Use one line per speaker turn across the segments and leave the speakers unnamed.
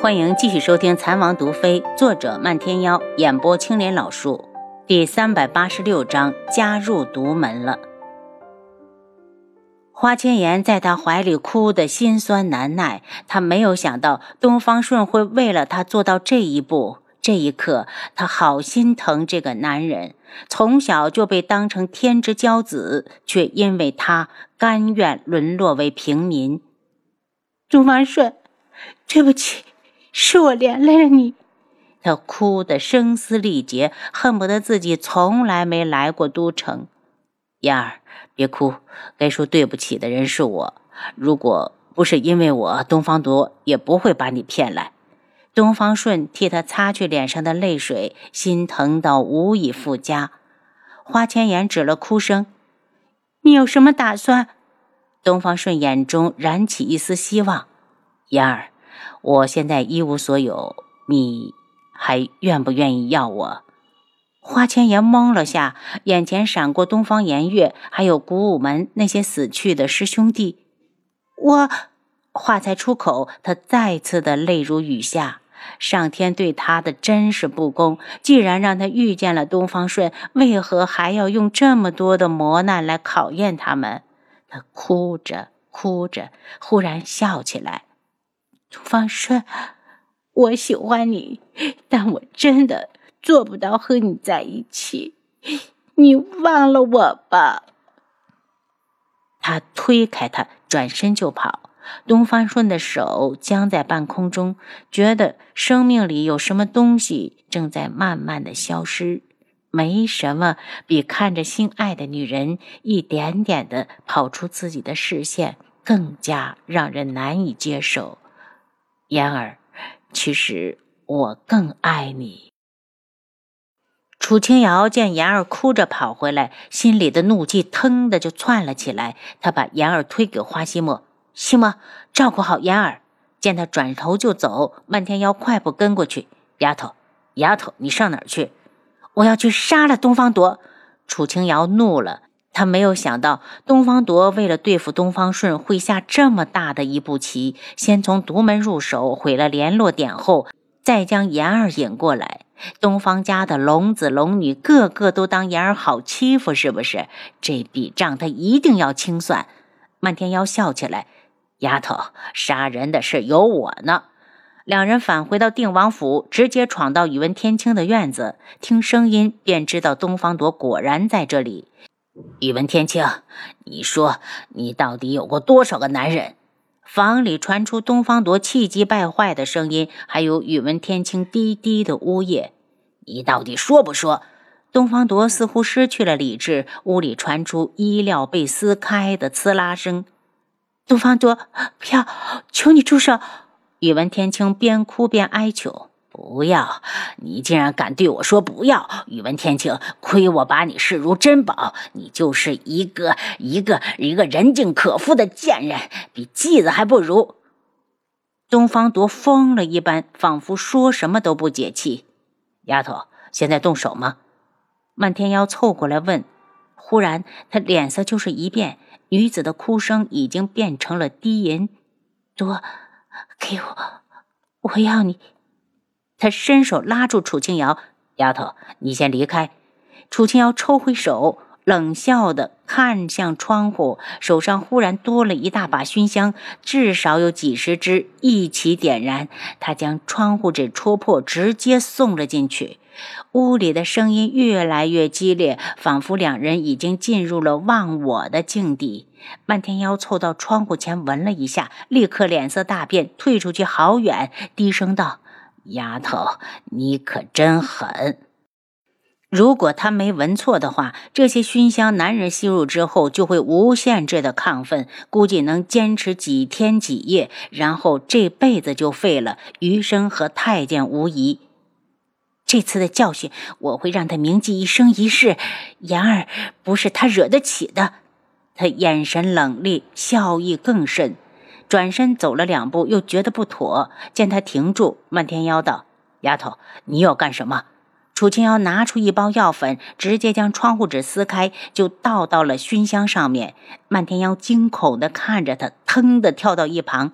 欢迎继续收听《残王毒妃》，作者漫天妖，演播青莲老树，第三百八十六章加入独门了。花千颜在他怀里哭得心酸难耐，他没有想到东方顺会为了他做到这一步。这一刻，他好心疼这个男人，从小就被当成天之骄子，却因为他甘愿沦落为平民。
东方顺，对不起。是我连累了你，
他哭得声嘶力竭，恨不得自己从来没来过都城。燕儿，别哭，该说对不起的人是我。如果不是因为我，东方铎也不会把你骗来。东方顺替他擦去脸上的泪水，心疼到无以复加。花千颜止了哭声，
你有什么打算？
东方顺眼中燃起一丝希望，燕儿。我现在一无所有，你还愿不愿意要我？花千颜懵了下，眼前闪过东方颜月，还有古武门那些死去的师兄弟。我话才出口，他再次的泪如雨下。上天对他的真是不公，既然让他遇见了东方顺，为何还要用这么多的磨难来考验他们？他哭着哭着，忽然笑起来。
东方顺，我喜欢你，但我真的做不到和你在一起。你忘了我吧。
他推开他，转身就跑。东方顺的手僵在半空中，觉得生命里有什么东西正在慢慢的消失。没什么比看着心爱的女人一点点的跑出自己的视线更加让人难以接受。言儿，其实我更爱你。楚清瑶见言儿哭着跑回来，心里的怒气腾的就窜了起来。她把言儿推给花希墨，希墨照顾好言儿。见他转头就走，漫天妖快步跟过去。丫头，丫头，你上哪儿去？我要去杀了东方铎。楚清瑶怒了。他没有想到，东方铎为了对付东方顺，会下这么大的一步棋。先从独门入手，毁了联络点后，再将言儿引过来。东方家的龙子龙女个个都当言儿好欺负，是不是？这笔账他一定要清算。漫天妖笑起来：“丫头，杀人的事有我呢。”两人返回到定王府，直接闯到宇文天青的院子，听声音便知道东方铎果然在这里。宇文天青，你说你到底有过多少个男人？房里传出东方铎气急败坏的声音，还有宇文天青低低的呜咽。你到底说不说？东方铎似乎失去了理智。屋里传出衣料被撕开的呲啦声。
东方铎，不要！求你住手！
宇文天青边哭边哀求。不要！你竟然敢对我说不要！宇文天青，亏我把你视如珍宝，你就是一个一个一个人尽可夫的贱人，比妓子还不如。东方铎疯了一般，仿佛说什么都不解气。丫头，现在动手吗？漫天妖凑过来问。忽然，他脸色就是一变，女子的哭声已经变成了低吟：“
多，给我，我要你。”
他伸手拉住楚清瑶，丫头，你先离开。楚清瑶抽回手，冷笑的看向窗户，手上忽然多了一大把熏香，至少有几十支，一起点燃。他将窗户纸戳破，直接送了进去。屋里的声音越来越激烈，仿佛两人已经进入了忘我的境地。漫天妖凑到窗户前闻了一下，立刻脸色大变，退出去好远，低声道。丫头，你可真狠！如果他没闻错的话，这些熏香，男人吸入之后就会无限制的亢奋，估计能坚持几天几夜，然后这辈子就废了，余生和太监无疑。这次的教训，我会让他铭记一生一世。言儿不是他惹得起的。他眼神冷厉，笑意更甚。转身走了两步，又觉得不妥。见他停住，漫天妖道：“丫头，你要干什么？”楚清瑶拿出一包药粉，直接将窗户纸撕开，就倒到了熏香上面。漫天妖惊恐地看着他，腾地跳到一旁：“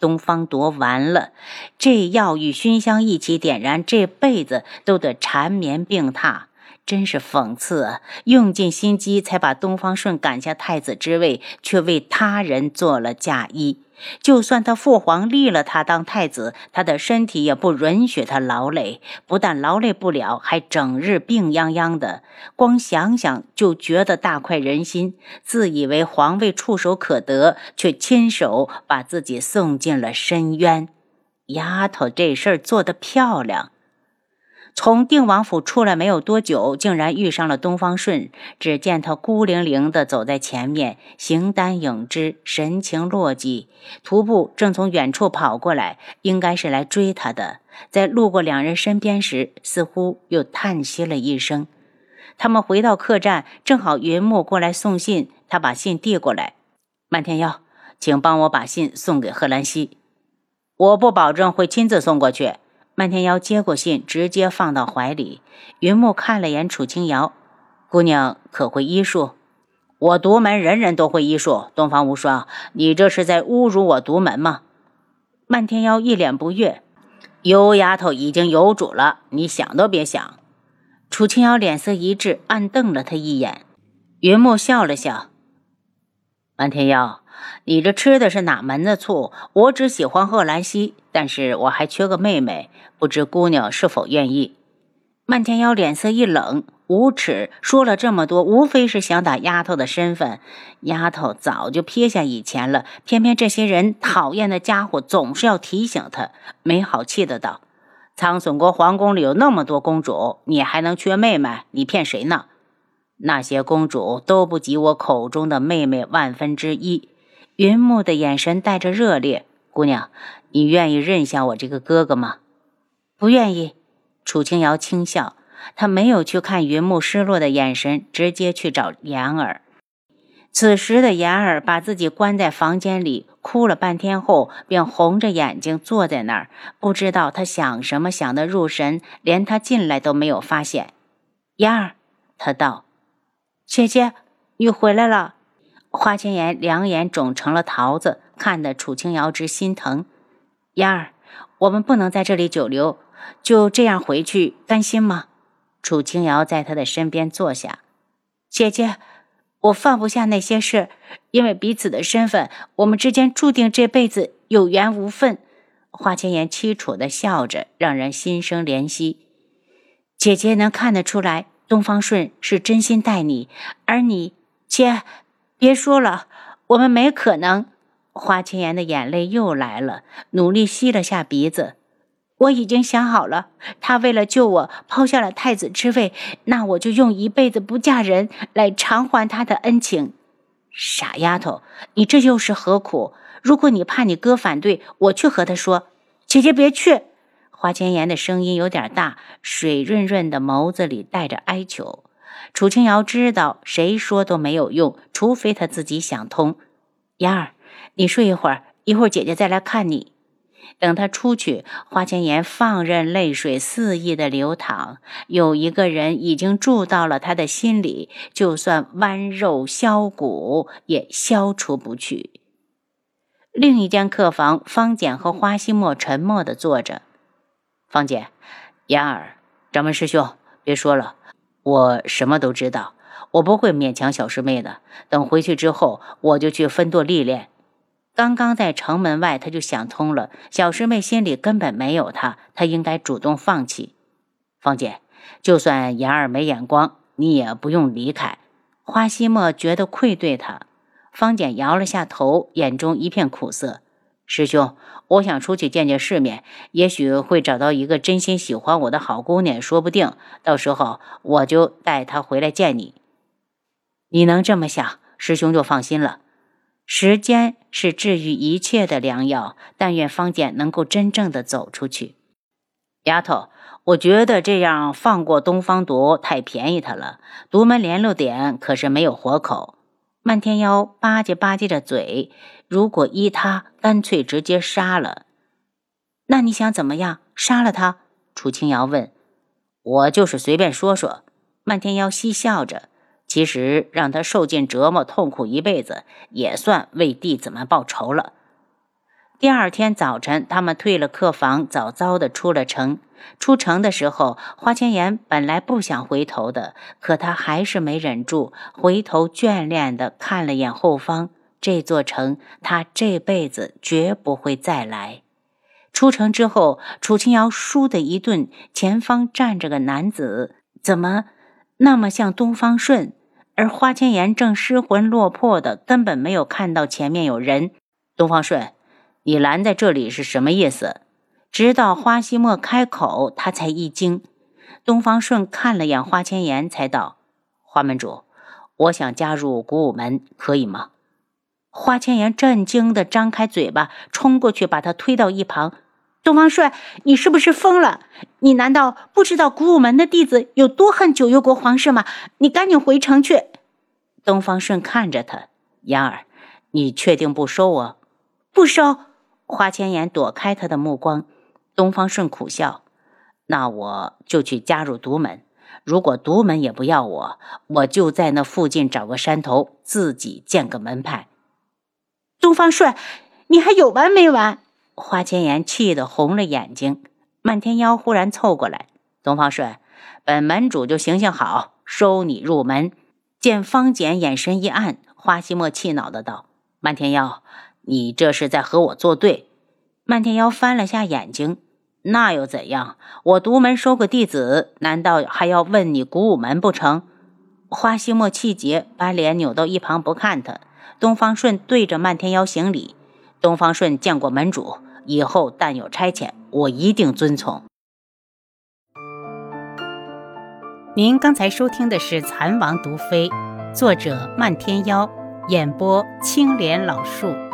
东方夺完了，这药与熏香一起点燃，这辈子都得缠绵病榻。真是讽刺啊！用尽心机才把东方顺赶下太子之位，却为他人做了嫁衣。就算他父皇立了他当太子，他的身体也不允许他劳累。不但劳累不了，还整日病殃殃的。光想想就觉得大快人心。自以为皇位触手可得，却亲手把自己送进了深渊。丫头，这事儿做得漂亮。从定王府出来没有多久，竟然遇上了东方顺。只见他孤零零地走在前面，形单影只，神情落寂，徒步正从远处跑过来，应该是来追他的。在路过两人身边时，似乎又叹息了一声。他们回到客栈，正好云木过来送信，他把信递过来：“漫天妖，请帮我把信送给贺兰溪。我不保证会亲自送过去。”漫天妖接过信，直接放到怀里。云木看了眼楚清瑶，姑娘可会医术？我独门人人都会医术。东方无双，你这是在侮辱我独门吗？漫天妖一脸不悦。尤丫头已经有主了，你想都别想。楚清瑶脸色一滞，暗瞪了他一眼。云木笑了笑。漫天妖。你这吃的是哪门子醋？我只喜欢贺兰溪，但是我还缺个妹妹，不知姑娘是否愿意？漫天妖脸色一冷，无耻，说了这么多，无非是想打丫头的身份。丫头早就撇下以前了，偏偏这些人讨厌的家伙总是要提醒她，没好气的道：“苍隼国皇宫里有那么多公主，你还能缺妹妹？你骗谁呢？那些公主都不及我口中的妹妹万分之一。”云木的眼神带着热烈，姑娘，你愿意认下我这个哥哥吗？
不愿意。
楚清瑶轻笑，她没有去看云木失落的眼神，直接去找言儿。此时的言儿把自己关在房间里，哭了半天后，便红着眼睛坐在那儿，不知道他想什么，想得入神，连他进来都没有发现。
言儿，
他道：“
姐姐，你回来了。”
花千颜两眼肿成了桃子，看得楚清瑶直心疼。
妍儿，我们不能在这里久留，就这样回去，甘心吗？
楚清瑶在他的身边坐下。
姐姐，我放不下那些事，因为彼此的身份，我们之间注定这辈子有缘无分。
花千颜凄楚的笑着，让人心生怜惜。
姐姐能看得出来，东方顺是真心待你，而你，姐。别说了，我们没可能。
花千颜的眼泪又来了，努力吸了下鼻子。
我已经想好了，他为了救我抛下了太子之位，那我就用一辈子不嫁人来偿还他的恩情。
傻丫头，你这又是何苦？如果你怕你哥反对，我去和他说。
姐姐别去。
花千颜的声音有点大，水润润的眸子里带着哀求。楚清瑶知道，谁说都没有用，除非他自己想通。
燕儿，你睡一会儿，一会儿姐姐再来看你。
等他出去，花千颜放任泪水肆意的流淌。有一个人已经住到了他的心里，就算剜肉削骨，也消除不去。另一间客房，方简和花希墨沉默的坐着。方简，妍儿，掌门师兄，别说了。我什么都知道，我不会勉强小师妹的。等回去之后，我就去分舵历练。刚刚在城门外，他就想通了，小师妹心里根本没有他，他应该主动放弃。芳姐，就算言儿没眼光，你也不用离开。花希墨觉得愧对他，方简摇了下头，眼中一片苦涩。师兄，我想出去见见世面，也许会找到一个真心喜欢我的好姑娘，说不定到时候我就带她回来见你。你能这么想，师兄就放心了。时间是治愈一切的良药，但愿方简能够真正的走出去。丫头，我觉得这样放过东方夺太便宜他了，独门联络点可是没有活口。漫天妖吧唧吧唧着嘴，如果依他，干脆直接杀了。
那你想怎么样？杀了他？
楚清瑶问。我就是随便说说。漫天妖嬉笑着，其实让他受尽折磨、痛苦一辈子，也算为弟子们报仇了。第二天早晨，他们退了客房，早早的出了城。出城的时候，花千颜本来不想回头的，可他还是没忍住，回头眷恋的看了眼后方。这座城，他这辈子绝不会再来。出城之后，楚清瑶倏的一顿，前方站着个男子，怎么那么像东方顺？而花千颜正失魂落魄的，根本没有看到前面有人。东方顺。你拦在这里是什么意思？直到花希墨开口，他才一惊。东方顺看了眼花千颜，才道：“花门主，我想加入古武门，可以吗？”花千颜震惊的张开嘴巴，冲过去把他推到一旁。东方顺，你是不是疯了？你难道不知道古武门的弟子有多恨九幽国皇室吗？你赶紧回城去！东方顺看着他，言儿，你确定不收我？不收。花千颜躲开他的目光，东方顺苦笑：“那我就去加入独门。如果独门也不要我，我就在那附近找个山头，自己建个门派。”东方顺，你还有完没完？花千颜气得红了眼睛。漫天妖忽然凑过来：“东方顺，本门主就行行好，收你入门。”见方简眼神一暗，花希墨气恼的道：“漫天妖。”你这是在和我作对？漫天妖翻了下眼睛，那又怎样？我独门收个弟子，难道还要问你古武门不成？花希墨气结，把脸扭到一旁不看他。东方顺对着漫天妖行礼：“东方顺见过门主，以后但有差遣，我一定遵从。”
您刚才收听的是《蚕王毒妃》，作者漫天妖，演播青莲老树。